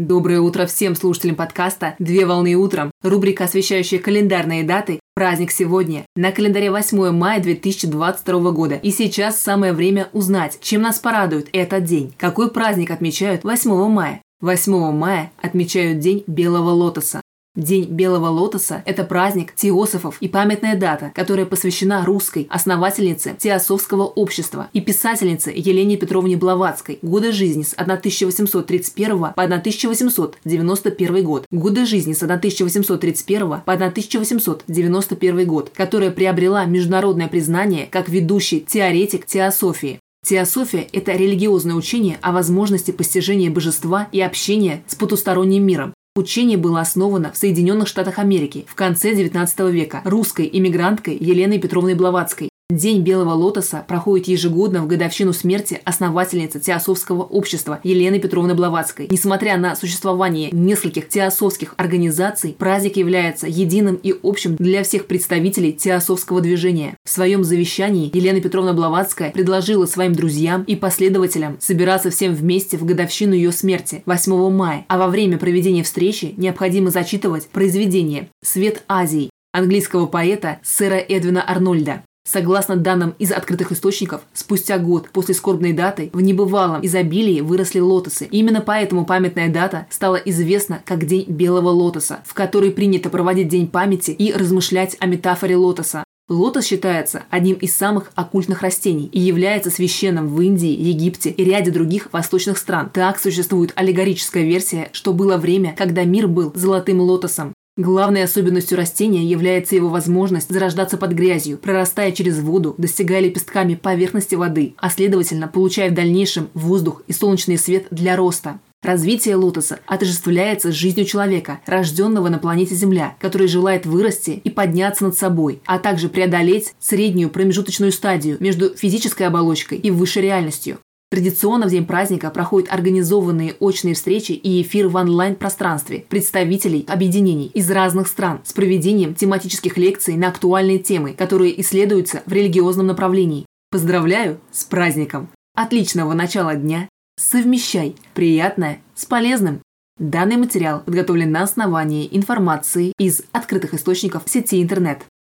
Доброе утро всем слушателям подкаста «Две волны утром». Рубрика, освещающая календарные даты. Праздник сегодня. На календаре 8 мая 2022 года. И сейчас самое время узнать, чем нас порадует этот день. Какой праздник отмечают 8 мая? 8 мая отмечают День Белого Лотоса. День Белого Лотоса – это праздник теософов и памятная дата, которая посвящена русской основательнице теософского общества и писательнице Елене Петровне Блаватской. Годы жизни с 1831 по 1891 год. Годы жизни с 1831 по 1891 год, которая приобрела международное признание как ведущий теоретик теософии. Теософия – это религиозное учение о возможности постижения божества и общения с потусторонним миром. Учение было основано в Соединенных Штатах Америки в конце XIX века русской иммигранткой Еленой Петровной Блаватской. День Белого Лотоса проходит ежегодно в годовщину смерти основательницы Теософского общества Елены Петровны Блаватской. Несмотря на существование нескольких теософских организаций, праздник является единым и общим для всех представителей теософского движения. В своем завещании Елена Петровна Блаватская предложила своим друзьям и последователям собираться всем вместе в годовщину ее смерти 8 мая, а во время проведения встречи необходимо зачитывать произведение «Свет Азии» английского поэта сэра Эдвина Арнольда. Согласно данным из открытых источников, спустя год после скорбной даты в небывалом изобилии выросли лотосы. Именно поэтому памятная дата стала известна как День Белого Лотоса, в который принято проводить День памяти и размышлять о метафоре лотоса. Лотос считается одним из самых оккультных растений и является священным в Индии, Египте и ряде других восточных стран. Так существует аллегорическая версия, что было время, когда мир был золотым лотосом. Главной особенностью растения является его возможность зарождаться под грязью, прорастая через воду, достигая лепестками поверхности воды, а следовательно получая в дальнейшем воздух и солнечный свет для роста. Развитие лотоса отождествляется с жизнью человека, рожденного на планете Земля, который желает вырасти и подняться над собой, а также преодолеть среднюю промежуточную стадию между физической оболочкой и высшей реальностью. Традиционно в день праздника проходят организованные очные встречи и эфир в онлайн-пространстве представителей объединений из разных стран с проведением тематических лекций на актуальные темы, которые исследуются в религиозном направлении. Поздравляю с праздником! Отличного начала дня! Совмещай приятное с полезным! Данный материал подготовлен на основании информации из открытых источников сети интернет.